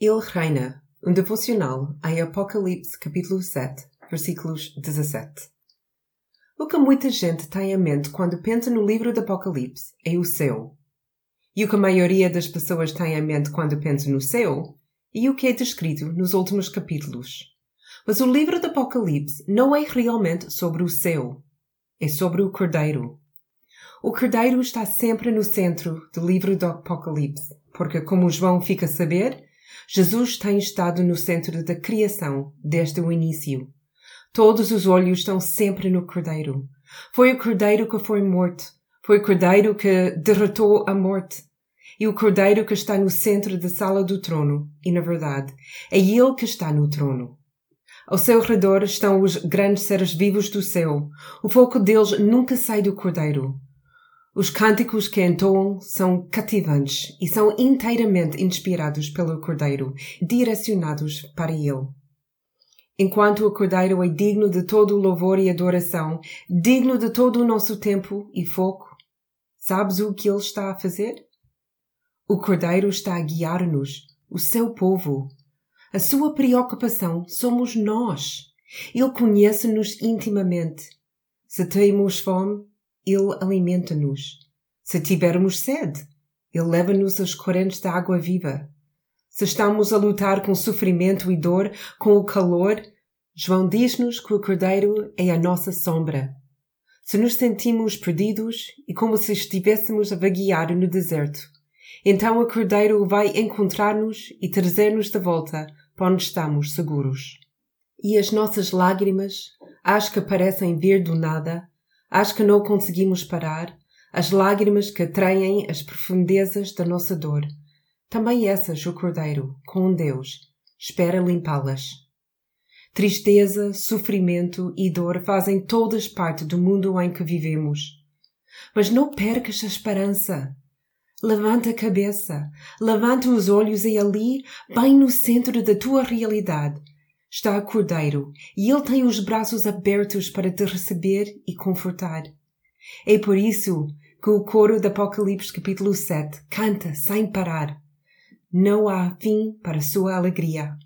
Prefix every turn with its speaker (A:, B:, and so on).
A: Ele reina, um devocional em Apocalipse capítulo 7, versículos 17. O que muita gente tem em mente quando pensa no livro do Apocalipse é o céu. E o que a maioria das pessoas tem em mente quando pensa no céu é o que é descrito nos últimos capítulos. Mas o livro do Apocalipse não é realmente sobre o céu. É sobre o Cordeiro. O Cordeiro está sempre no centro do livro do Apocalipse, porque, como João fica a saber, Jesus tem estado no centro da criação desde o início. Todos os olhos estão sempre no Cordeiro. Foi o Cordeiro que foi morto. Foi o Cordeiro que derrotou a morte. E o Cordeiro que está no centro da sala do trono. E, na verdade, é ele que está no trono. Ao seu redor estão os grandes seres vivos do céu. O foco deles nunca sai do Cordeiro. Os cânticos que entoam são cativantes e são inteiramente inspirados pelo Cordeiro, direcionados para ele. Enquanto o Cordeiro é digno de todo o louvor e adoração, digno de todo o nosso tempo e foco, sabes o que ele está a fazer? O Cordeiro está a guiar-nos, o seu povo. A sua preocupação somos nós. Ele conhece-nos intimamente. Se temos fome, ele alimenta-nos. Se tivermos sede, Ele leva-nos às correntes da água viva. Se estamos a lutar com sofrimento e dor, com o calor, João diz-nos que o Cordeiro é a nossa sombra. Se nos sentimos perdidos e como se estivéssemos a vaguear no deserto, então o Cordeiro vai encontrar-nos e trazer-nos de volta para onde estamos seguros. E as nossas lágrimas, as que parecem vir do nada, Acho que não conseguimos parar as lágrimas que atraem as profundezas da nossa dor. Também essas o Cordeiro, com Deus, espera limpá-las. Tristeza, sofrimento e dor fazem todas parte do mundo em que vivemos. Mas não percas a esperança. Levanta a cabeça, levanta os olhos e ali, bem no centro da tua realidade, está o Cordeiro e ele tem os braços abertos para te receber e confortar. É por isso que o coro do Apocalipse capítulo 7 canta sem parar. Não há fim para sua alegria.